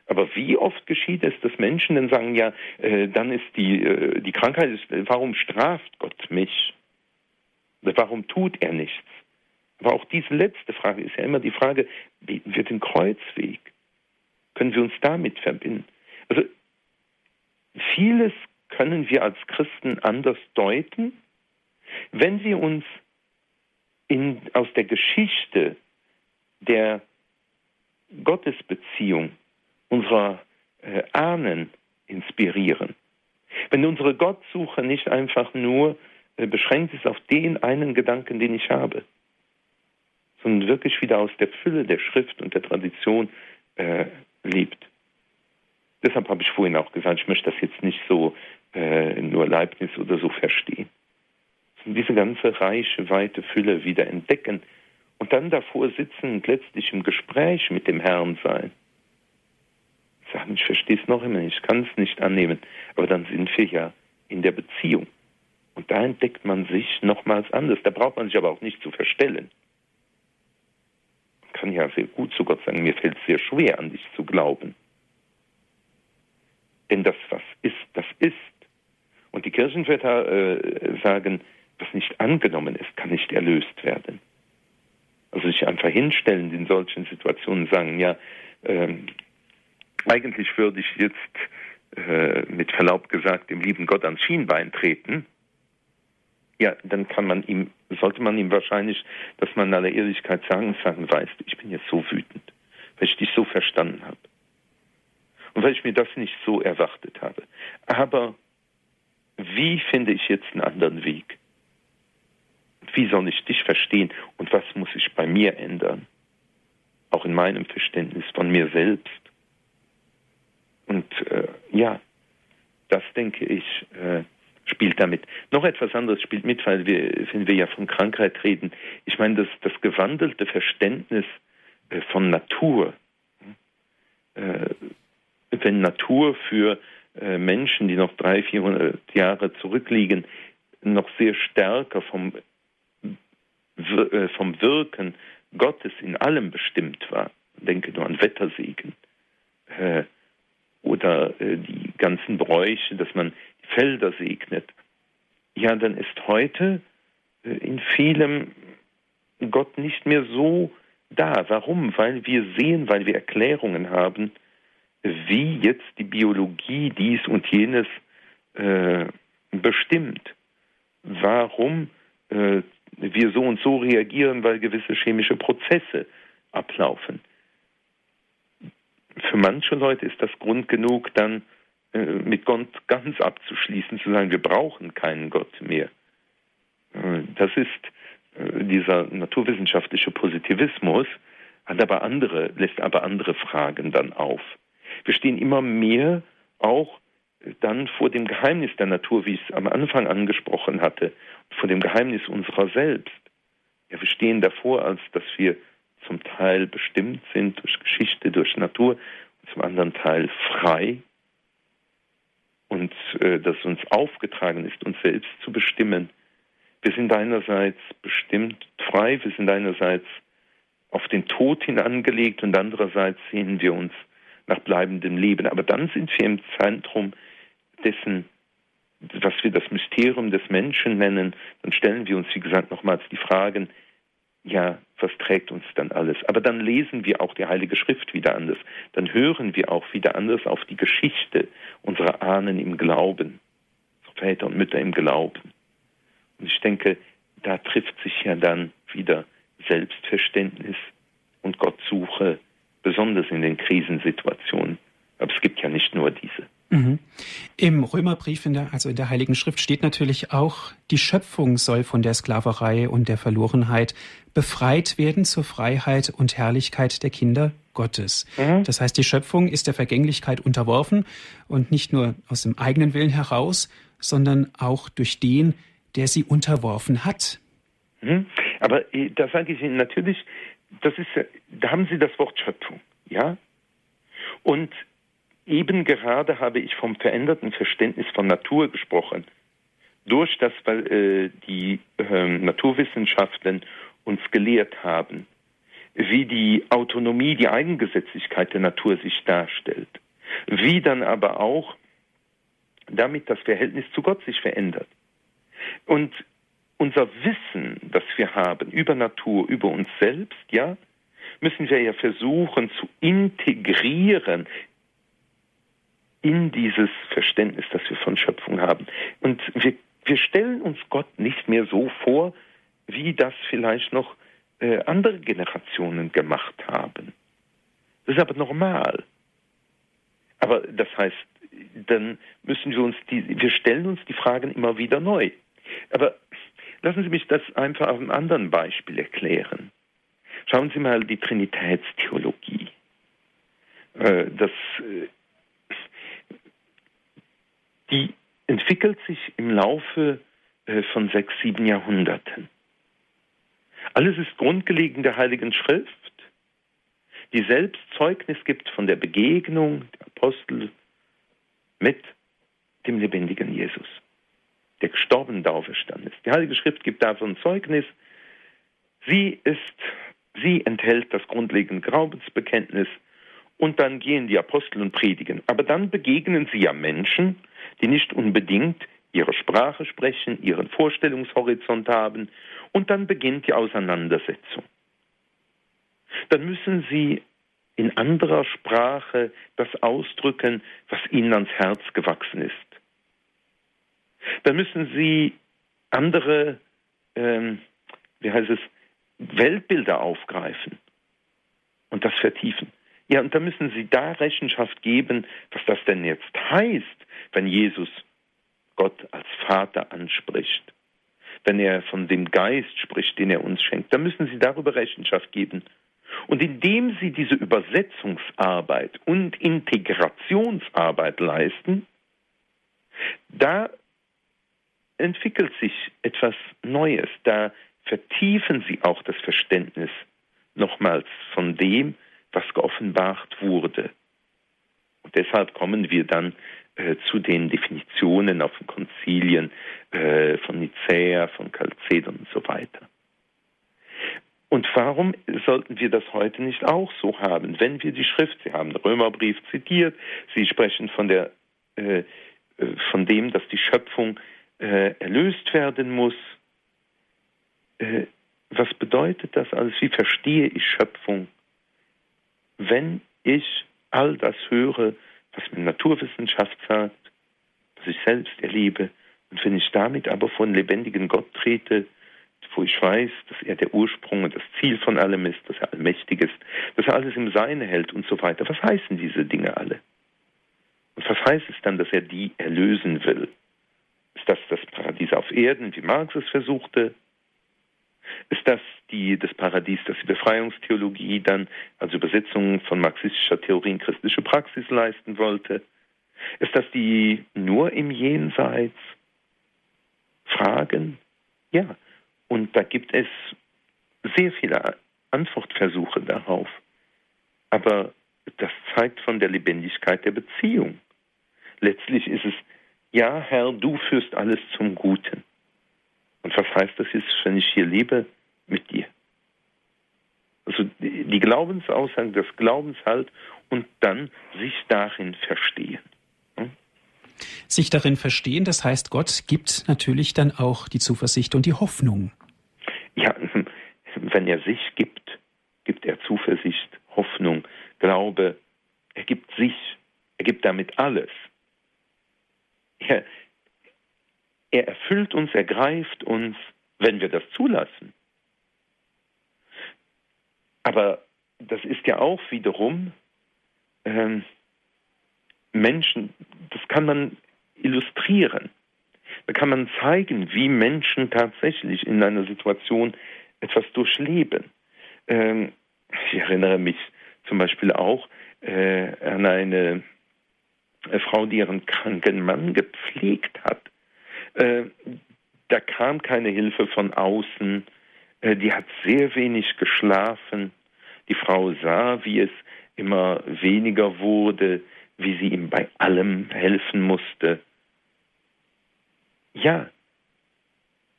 Aber wie oft geschieht es, dass Menschen dann sagen, ja, äh, dann ist die, äh, die Krankheit, ist, warum straft Gott mich? Warum tut er nichts? Aber auch diese letzte Frage ist ja immer die Frage, wie wird den Kreuzweg? Können wir uns damit verbinden? Also vieles können wir als Christen anders deuten, wenn wir uns in, aus der Geschichte der Gottesbeziehung unserer äh, Ahnen inspirieren. Wenn unsere Gottsuche nicht einfach nur äh, beschränkt ist auf den einen Gedanken, den ich habe, sondern wirklich wieder aus der Fülle der Schrift und der Tradition äh, lebt. Deshalb habe ich vorhin auch gesagt, ich möchte das jetzt nicht so äh, nur Leibniz oder so verstehen. Diese ganze reiche, weite Fülle wieder entdecken und dann davor sitzen und letztlich im Gespräch mit dem Herrn sein. Sagen, ich verstehe es noch immer ich kann es nicht annehmen, aber dann sind wir ja in der Beziehung. Und da entdeckt man sich nochmals anders. Da braucht man sich aber auch nicht zu verstellen. Man kann ja sehr gut zu Gott sagen, mir fällt es sehr schwer, an dich zu glauben. Denn das, was ist, das ist. Und die Kirchenväter äh, sagen, was nicht angenommen ist, kann nicht erlöst werden. Also sich einfach hinstellen in solchen Situationen sagen, ja, ähm, eigentlich würde ich jetzt äh, mit Verlaub gesagt dem lieben Gott ans Schienbein treten, ja, dann kann man ihm, sollte man ihm wahrscheinlich, dass man in aller Ehrlichkeit sagen, sagen, weißt ich bin jetzt so wütend, weil ich dich so verstanden habe. Und weil ich mir das nicht so erwartet habe. Aber wie finde ich jetzt einen anderen Weg? Wie soll ich dich verstehen und was muss ich bei mir ändern? Auch in meinem Verständnis von mir selbst. Und äh, ja, das denke ich, äh, spielt damit. Noch etwas anderes spielt mit, weil wir, wenn wir ja von Krankheit reden, ich meine, das, das gewandelte Verständnis äh, von Natur, äh, wenn Natur für äh, Menschen, die noch 300, 400 Jahre zurückliegen, noch sehr stärker vom, vom Wirken Gottes in allem bestimmt war. Denke nur an Wettersegen äh, oder äh, die ganzen Bräuche, dass man Felder segnet. Ja, dann ist heute äh, in vielem Gott nicht mehr so da. Warum? Weil wir sehen, weil wir Erklärungen haben, wie jetzt die Biologie dies und jenes äh, bestimmt. Warum äh, wir so und so reagieren, weil gewisse chemische Prozesse ablaufen. Für manche Leute ist das Grund genug, dann äh, mit Gott ganz abzuschließen, zu sagen, wir brauchen keinen Gott mehr. Äh, das ist äh, dieser naturwissenschaftliche Positivismus, hat aber andere, lässt aber andere Fragen dann auf. Wir stehen immer mehr auch dann vor dem Geheimnis der Natur, wie ich es am Anfang angesprochen hatte, vor dem Geheimnis unserer selbst. Ja, wir stehen davor, als dass wir zum Teil bestimmt sind durch Geschichte, durch Natur, und zum anderen Teil frei und äh, dass uns aufgetragen ist, uns selbst zu bestimmen. Wir sind einerseits bestimmt frei, wir sind einerseits auf den Tod hin angelegt und andererseits sehen wir uns nach bleibendem Leben. Aber dann sind wir im Zentrum dessen, das Mysterium des Menschen nennen, dann stellen wir uns, wie gesagt, nochmals die Fragen, ja, was trägt uns dann alles? Aber dann lesen wir auch die Heilige Schrift wieder anders. Dann hören wir auch wieder anders auf die Geschichte unserer Ahnen im Glauben, Väter und Mütter im Glauben. Und ich denke, da trifft sich ja dann wieder Selbstverständnis und Gottsuche, besonders in den Krisensituationen. Aber es gibt ja nicht nur diese. Mhm. Im Römerbrief, in der, also in der Heiligen Schrift, steht natürlich auch, die Schöpfung soll von der Sklaverei und der Verlorenheit befreit werden zur Freiheit und Herrlichkeit der Kinder Gottes. Mhm. Das heißt, die Schöpfung ist der Vergänglichkeit unterworfen und nicht nur aus dem eigenen Willen heraus, sondern auch durch den, der sie unterworfen hat. Mhm. Aber äh, da sage ich Ihnen natürlich, das ist, da haben Sie das Wort Schöpfung, ja? Und Eben gerade habe ich vom veränderten Verständnis von Natur gesprochen. Durch das, weil äh, die äh, Naturwissenschaften uns gelehrt haben, wie die Autonomie, die Eigengesetzlichkeit der Natur sich darstellt, wie dann aber auch damit das Verhältnis zu Gott sich verändert. Und unser Wissen, das wir haben über Natur, über uns selbst, ja, müssen wir ja versuchen zu integrieren in dieses Verständnis, das wir von Schöpfung haben. Und wir, wir stellen uns Gott nicht mehr so vor, wie das vielleicht noch äh, andere Generationen gemacht haben. Das ist aber normal. Aber das heißt, dann müssen wir uns die, wir stellen uns die Fragen immer wieder neu. Aber lassen Sie mich das einfach auf einem anderen Beispiel erklären. Schauen Sie mal die Trinitätstheologie. Äh, das äh, die entwickelt sich im Laufe äh, von sechs, sieben Jahrhunderten. Alles ist grundgelegen der Heiligen Schrift, die selbst Zeugnis gibt von der Begegnung der Apostel mit dem lebendigen Jesus, der gestorben und auferstanden ist. Die Heilige Schrift gibt davon Zeugnis. Sie ist, sie enthält das grundlegende Glaubensbekenntnis und dann gehen die Apostel und predigen. Aber dann begegnen sie ja Menschen, die nicht unbedingt ihre Sprache sprechen, ihren Vorstellungshorizont haben, und dann beginnt die Auseinandersetzung. Dann müssen sie in anderer Sprache das ausdrücken, was ihnen ans Herz gewachsen ist. Dann müssen sie andere, ähm, wie heißt es, Weltbilder aufgreifen und das vertiefen. Ja, und da müssen sie da Rechenschaft geben, was das denn jetzt heißt, wenn Jesus Gott als Vater anspricht, wenn er von dem Geist spricht, den er uns schenkt. Da müssen sie darüber Rechenschaft geben. Und indem sie diese Übersetzungsarbeit und Integrationsarbeit leisten, da entwickelt sich etwas Neues, da vertiefen sie auch das Verständnis nochmals von dem, geoffenbart wurde. Und deshalb kommen wir dann äh, zu den Definitionen auf den Konzilien äh, von Nicäa, von Chalcedon und so weiter. Und warum sollten wir das heute nicht auch so haben, wenn wir die Schrift, Sie haben den Römerbrief zitiert, Sie sprechen von der äh, äh von dem, dass die Schöpfung äh, erlöst werden muss. Äh, was bedeutet das alles? Wie verstehe ich Schöpfung? Wenn ich all das höre, was mir Naturwissenschaft sagt, was ich selbst erlebe, und wenn ich damit aber von lebendigen Gott trete, wo ich weiß, dass er der Ursprung und das Ziel von allem ist, dass er allmächtig ist, dass er alles im Seine hält und so weiter. Was heißen diese Dinge alle? Und was heißt es dann, dass er die erlösen will? Ist das das Paradies auf Erden, wie Marx es versuchte? Die, das Paradies, das die Befreiungstheologie dann als Übersetzung von marxistischer Theorie in christliche Praxis leisten wollte? Ist das die nur im Jenseits? Fragen? Ja. Und da gibt es sehr viele Antwortversuche darauf. Aber das zeigt von der Lebendigkeit der Beziehung. Letztlich ist es, ja, Herr, du führst alles zum Guten. Und was heißt das jetzt, wenn ich hier lebe mit dir? Also die Glaubensaussage des Glaubens halt und dann sich darin verstehen. Hm? Sich darin verstehen, das heißt, Gott gibt natürlich dann auch die Zuversicht und die Hoffnung. Ja, wenn er sich gibt, gibt er Zuversicht, Hoffnung, Glaube, er gibt sich, er gibt damit alles. Er, er erfüllt uns, er greift uns, wenn wir das zulassen. Aber das ist ja auch wiederum ähm, Menschen, das kann man illustrieren. Da kann man zeigen, wie Menschen tatsächlich in einer Situation etwas durchleben. Ähm, ich erinnere mich zum Beispiel auch äh, an eine Frau, die ihren kranken Mann gepflegt hat. Äh, da kam keine Hilfe von außen. Äh, die hat sehr wenig geschlafen. Die Frau sah, wie es immer weniger wurde, wie sie ihm bei allem helfen musste. Ja,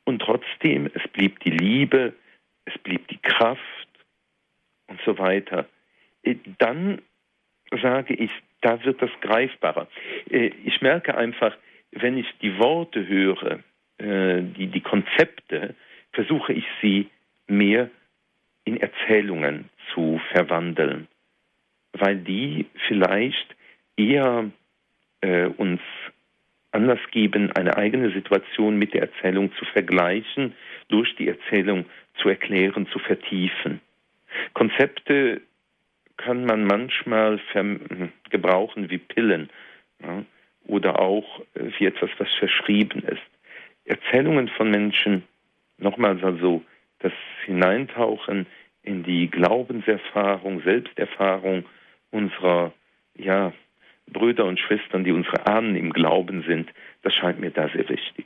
und trotzdem, es blieb die Liebe, es blieb die Kraft und so weiter. Äh, dann sage ich, da wird das greifbarer. Ich merke einfach, wenn ich die Worte höre, äh, die, die Konzepte, versuche ich sie mehr in Erzählungen zu verwandeln, weil die vielleicht eher äh, uns Anlass geben, eine eigene Situation mit der Erzählung zu vergleichen, durch die Erzählung zu erklären, zu vertiefen. Konzepte kann man manchmal gebrauchen wie Pillen. Ja? oder auch äh, wie etwas, was verschrieben ist. Erzählungen von Menschen, nochmals also das Hineintauchen in die Glaubenserfahrung, Selbsterfahrung unserer ja, Brüder und Schwestern, die unsere Ahnen im Glauben sind, das scheint mir da sehr wichtig.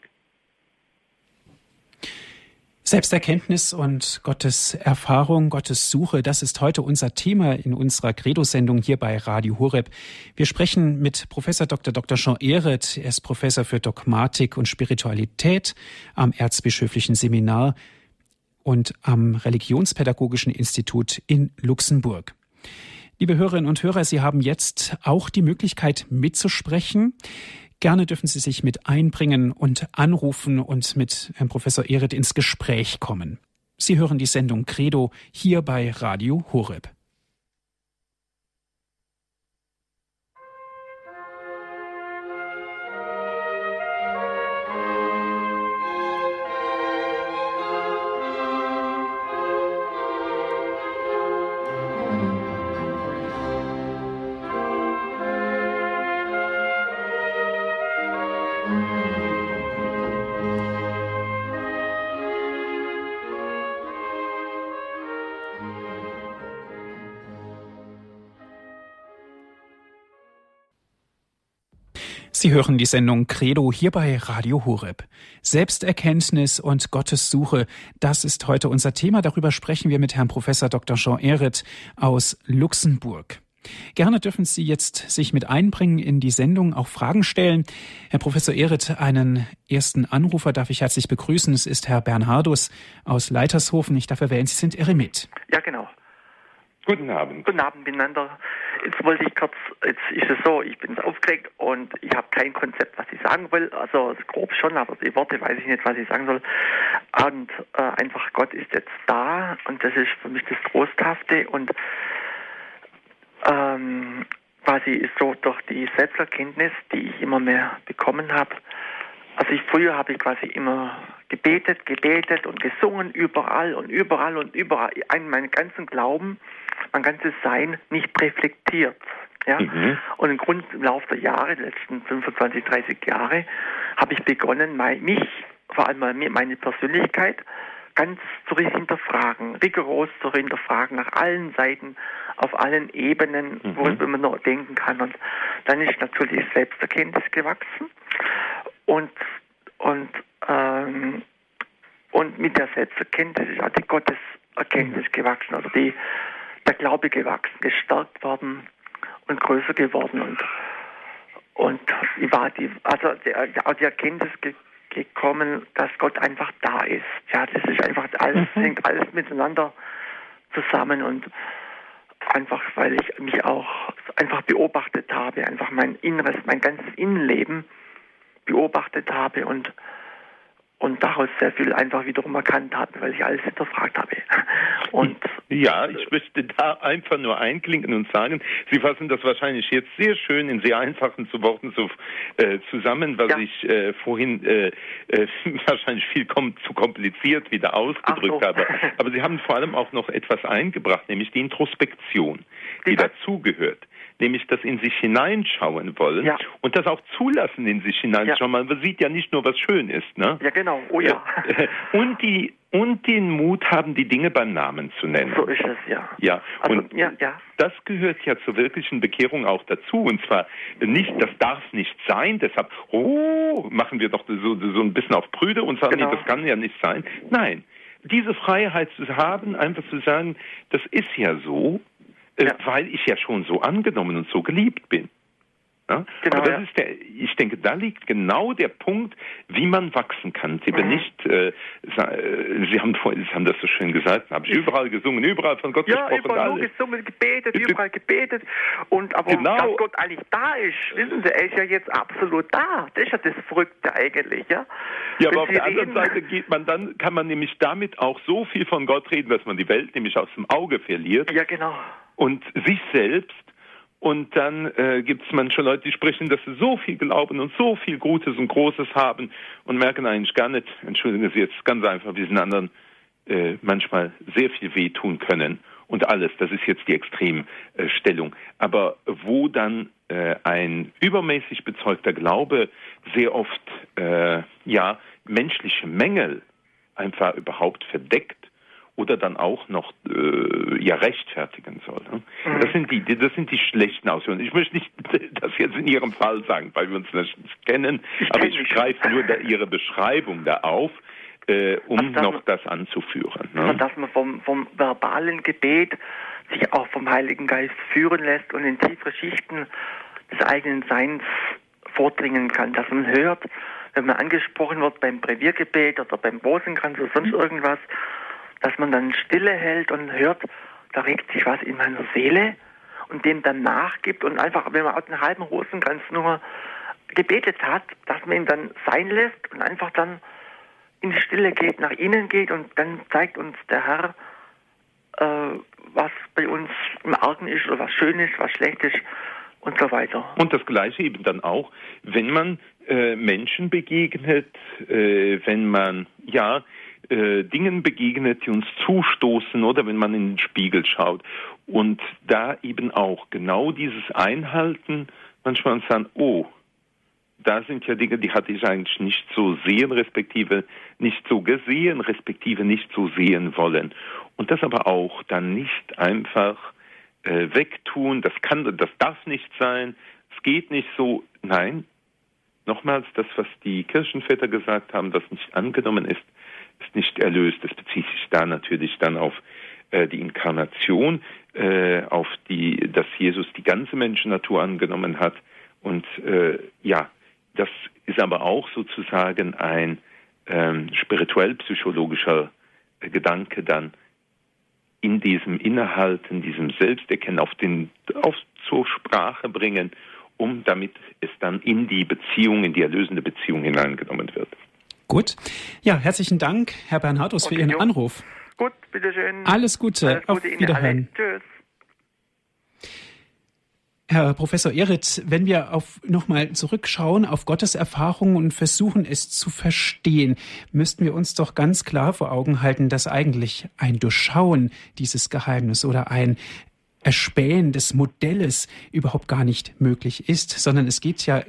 Selbsterkenntnis und Gottes Erfahrung, Gottes Suche, das ist heute unser Thema in unserer Credo-Sendung hier bei Radio Horeb. Wir sprechen mit Professor Dr. Dr. Jean Ehret. Er ist Professor für Dogmatik und Spiritualität am Erzbischöflichen Seminar und am Religionspädagogischen Institut in Luxemburg. Liebe Hörerinnen und Hörer, Sie haben jetzt auch die Möglichkeit mitzusprechen. Gerne dürfen Sie sich mit einbringen und anrufen und mit Herrn Professor Ehret ins Gespräch kommen. Sie hören die Sendung Credo hier bei Radio Horeb. Sie hören die Sendung Credo hier bei Radio Horeb. Selbsterkenntnis und Gottessuche, das ist heute unser Thema. Darüber sprechen wir mit Herrn Professor Dr. Jean Ehret aus Luxemburg. Gerne dürfen Sie jetzt sich mit einbringen in die Sendung, auch Fragen stellen. Herr Professor Ehret, einen ersten Anrufer darf ich herzlich begrüßen. Es ist Herr Bernhardus aus Leitershofen. Ich darf erwähnen, Sie sind Eremit. Ja, genau. Guten Abend. Guten Abend miteinander. Jetzt wollte ich kurz, jetzt ist es so, ich bin aufgeregt und ich habe kein Konzept, was ich sagen will. Also grob schon, aber die Worte weiß ich nicht, was ich sagen soll. Und äh, einfach Gott ist jetzt da und das ist für mich das Trosthafte und ähm, quasi ist so durch die Selbsterkenntnis, die ich immer mehr bekommen habe. Also ich früher habe ich quasi immer gebetet, gebetet und gesungen überall und überall und überall, einen meinen ganzen Glauben mein ganzes Sein nicht reflektiert. Ja? Mhm. Und im Grund im Laufe der Jahre, die letzten 25, 30 Jahre, habe ich begonnen, mich, vor allem meine Persönlichkeit, ganz zu hinterfragen, rigoros zu hinterfragen, nach allen Seiten, auf allen Ebenen, mhm. worüber man nur denken kann. Und dann ist natürlich Selbsterkenntnis gewachsen und und ähm, und mit der Selbsterkenntnis ist auch die Gotteserkenntnis gewachsen, also die der Glaube gewachsen, gestärkt worden und größer geworden und und war die, also die, auch die Erkenntnis ge gekommen, dass Gott einfach da ist. Ja, das ist einfach alles, mhm. hängt alles miteinander zusammen und einfach, weil ich mich auch einfach beobachtet habe, einfach mein Inneres, mein ganzes Innenleben beobachtet habe und und daraus sehr viel einfach wiederum erkannt habe, weil ich alles hinterfragt habe. Und ja, ich möchte da einfach nur einklinken und sagen, Sie fassen das wahrscheinlich jetzt sehr schön in sehr einfachen Worten so, äh, zusammen, was ja. ich äh, vorhin äh, äh wahrscheinlich viel kom zu kompliziert wieder ausgedrückt so. habe. Aber Sie haben vor allem auch noch etwas eingebracht, nämlich die Introspektion, die, die dazugehört nämlich das in sich hineinschauen wollen ja. und das auch zulassen, in sich hineinschauen. Ja. Man sieht ja nicht nur, was schön ist. Ne? Ja, genau. Oh ja. Und die und den Mut haben, die Dinge beim Namen zu nennen. So ist es, ja. Ja, also, und ja, ja. das gehört ja zur wirklichen Bekehrung auch dazu. Und zwar nicht, das darf nicht sein, deshalb, oh, machen wir doch so, so ein bisschen auf Brüde und sagen, genau. nee, das kann ja nicht sein. Nein, diese Freiheit zu haben, einfach zu sagen, das ist ja so, äh, ja. weil ich ja schon so angenommen und so geliebt bin. Ja? Genau, Aber das ja. ist der, ich denke, da liegt genau der Punkt, wie man wachsen kann. Sie, mhm. nicht, äh, äh, Sie, haben, Sie haben das so schön gesagt, habe ich überall gesungen, überall von Gott ja, gesprochen. Ja, überall gesungen, gebetet, überall gebetet. Und aber genau. dass Gott eigentlich da ist, wissen Sie, er ist ja jetzt absolut da. Das ist ja das Verrückte eigentlich, ja. Ja, aber auf der anderen Seite geht man dann, kann man nämlich damit auch so viel von Gott reden, dass man die Welt nämlich aus dem Auge verliert. Ja, genau. Und sich selbst und dann äh, gibt es manche Leute, die sprechen, dass sie so viel glauben und so viel Gutes und Großes haben und merken eigentlich gar nicht, entschuldigen Sie jetzt ganz einfach, wie diesen anderen äh, manchmal sehr viel wehtun können und alles. Das ist jetzt die Extremstellung. Aber wo dann äh, ein übermäßig bezeugter Glaube sehr oft äh, ja menschliche Mängel einfach überhaupt verdeckt oder dann auch noch äh, ja rechtfertigen soll. Ne? Mhm. Das sind die, das sind die schlechten Ausführungen. Ich möchte nicht das jetzt in Ihrem Fall sagen, weil wir uns nicht kennen, ich aber ich greife nur da Ihre Beschreibung da auf, äh, um also, noch das anzuführen. Ne? Also, dass man vom, vom verbalen Gebet sich auch vom Heiligen Geist führen lässt und in tiefere Schichten des eigenen Seins vordringen kann, dass man hört, wenn man angesprochen wird beim Breviergebet oder beim Rosenkranz oder sonst irgendwas, dass man dann Stille hält und hört, da regt sich was in meiner Seele und dem dann nachgibt und einfach, wenn man aus einem halben Rosenkranz nur gebetet hat, dass man ihn dann sein lässt und einfach dann in die Stille geht, nach innen geht und dann zeigt uns der Herr, äh, was bei uns im Argen ist oder was schön ist, was schlecht ist und so weiter. Und das Gleiche eben dann auch, wenn man äh, Menschen begegnet, äh, wenn man ja äh, Dingen begegnet, die uns zustoßen oder wenn man in den Spiegel schaut. Und da eben auch genau dieses Einhalten, manchmal sagen, oh, da sind ja Dinge, die hatte ich eigentlich nicht so sehen, respektive nicht so gesehen, respektive nicht so sehen wollen. Und das aber auch dann nicht einfach äh, wegtun, das kann, das darf nicht sein, es geht nicht so. Nein, Nochmals, das, was die Kirchenväter gesagt haben, was nicht angenommen ist, ist nicht erlöst. Das bezieht sich da natürlich dann auf äh, die Inkarnation, äh, auf die, dass Jesus die ganze Menschennatur angenommen hat. Und äh, ja, das ist aber auch sozusagen ein ähm, spirituell-psychologischer äh, Gedanke dann in diesem Innehalten, diesem Selbsterkennen auf den auf zur Sprache bringen, um damit es dann in die Beziehung, in die erlösende Beziehung hineingenommen wird. Gut. Ja, herzlichen Dank, Herr Bernhardus, okay, für Ihren jo. Anruf. Gut, bitteschön. Alles Gute. Alles Gute auf Ihnen Wiederhören. Tschüss. Herr Professor Erit, wenn wir auf nochmal zurückschauen auf Gottes Erfahrungen und versuchen es zu verstehen, müssten wir uns doch ganz klar vor Augen halten, dass eigentlich ein Durchschauen dieses Geheimnis oder ein Erspähen des Modells überhaupt gar nicht möglich ist, sondern es geht ja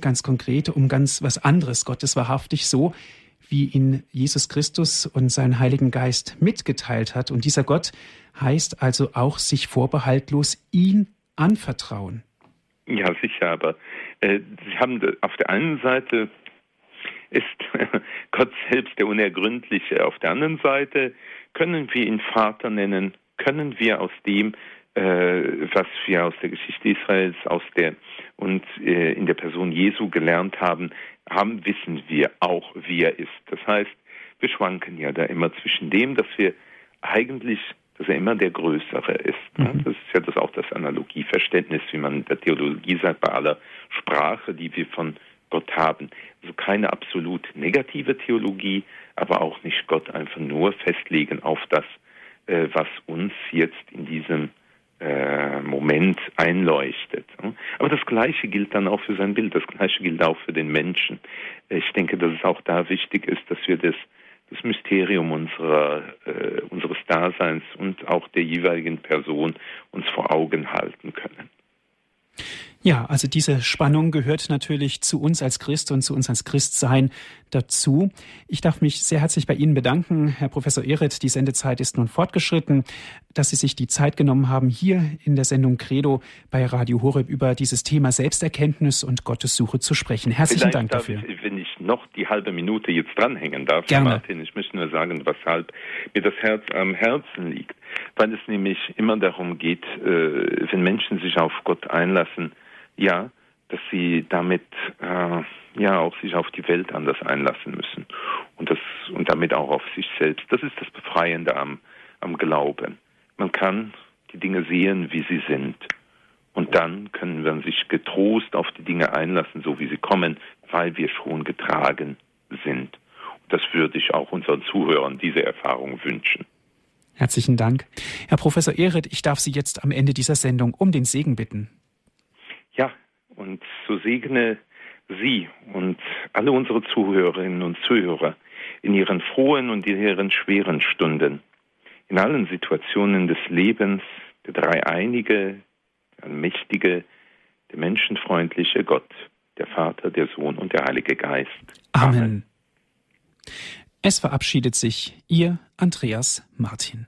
ganz konkret um ganz was anderes. Gott ist wahrhaftig so, wie ihn Jesus Christus und seinen Heiligen Geist mitgeteilt hat. Und dieser Gott heißt also auch sich vorbehaltlos ihn anvertrauen. Ja, sicher, aber äh, Sie haben auf der einen Seite ist Gott selbst der Unergründliche. Auf der anderen Seite können wir ihn Vater nennen, können wir aus dem, äh, was wir aus der Geschichte Israels, aus der und äh, in der Person Jesu gelernt haben, haben, wissen wir auch, wie er ist. Das heißt, wir schwanken ja da immer zwischen dem, dass wir eigentlich dass er immer der Größere ist. Mhm. Das ist ja das auch das Analogieverständnis, wie man in der Theologie sagt, bei aller Sprache, die wir von Gott haben. Also keine absolut negative Theologie, aber auch nicht Gott einfach nur festlegen auf das, äh, was uns jetzt in diesem äh, Moment einleuchtet. Aber das Gleiche gilt dann auch für sein Bild, das Gleiche gilt auch für den Menschen. Ich denke, dass es auch da wichtig ist, dass wir das das Mysterium unserer, äh, unseres Daseins und auch der jeweiligen Person uns vor Augen halten können. Ja, also diese Spannung gehört natürlich zu uns als Christ und zu uns als Christsein dazu. Ich darf mich sehr herzlich bei Ihnen bedanken, Herr Professor Ehret. Die Sendezeit ist nun fortgeschritten, dass Sie sich die Zeit genommen haben, hier in der Sendung Credo bei Radio Horeb über dieses Thema Selbsterkenntnis und Gottessuche zu sprechen. Herzlichen Vielleicht Dank dafür. Ich, wenn ich noch die halbe Minute jetzt dranhängen darf, Gerne. Martin, ich möchte nur sagen, weshalb mir das Herz am Herzen liegt. Weil es nämlich immer darum geht, äh, wenn Menschen sich auf Gott einlassen, ja, dass sie damit äh, ja auch sich auf die Welt anders einlassen müssen und das und damit auch auf sich selbst. Das ist das Befreiende am, am Glauben. Man kann die Dinge sehen, wie sie sind. Und dann können wir sich getrost auf die Dinge einlassen, so wie sie kommen, weil wir schon getragen sind. Und das würde ich auch unseren Zuhörern diese Erfahrung wünschen. Herzlichen Dank. Herr Professor Ehret, ich darf Sie jetzt am Ende dieser Sendung um den Segen bitten. Ja, und so segne Sie und alle unsere Zuhörerinnen und Zuhörer in ihren frohen und in ihren schweren Stunden, in allen Situationen des Lebens, der dreieinige, der mächtige, der menschenfreundliche Gott, der Vater, der Sohn und der Heilige Geist. Amen. Amen. Es verabschiedet sich Ihr Andreas Martin.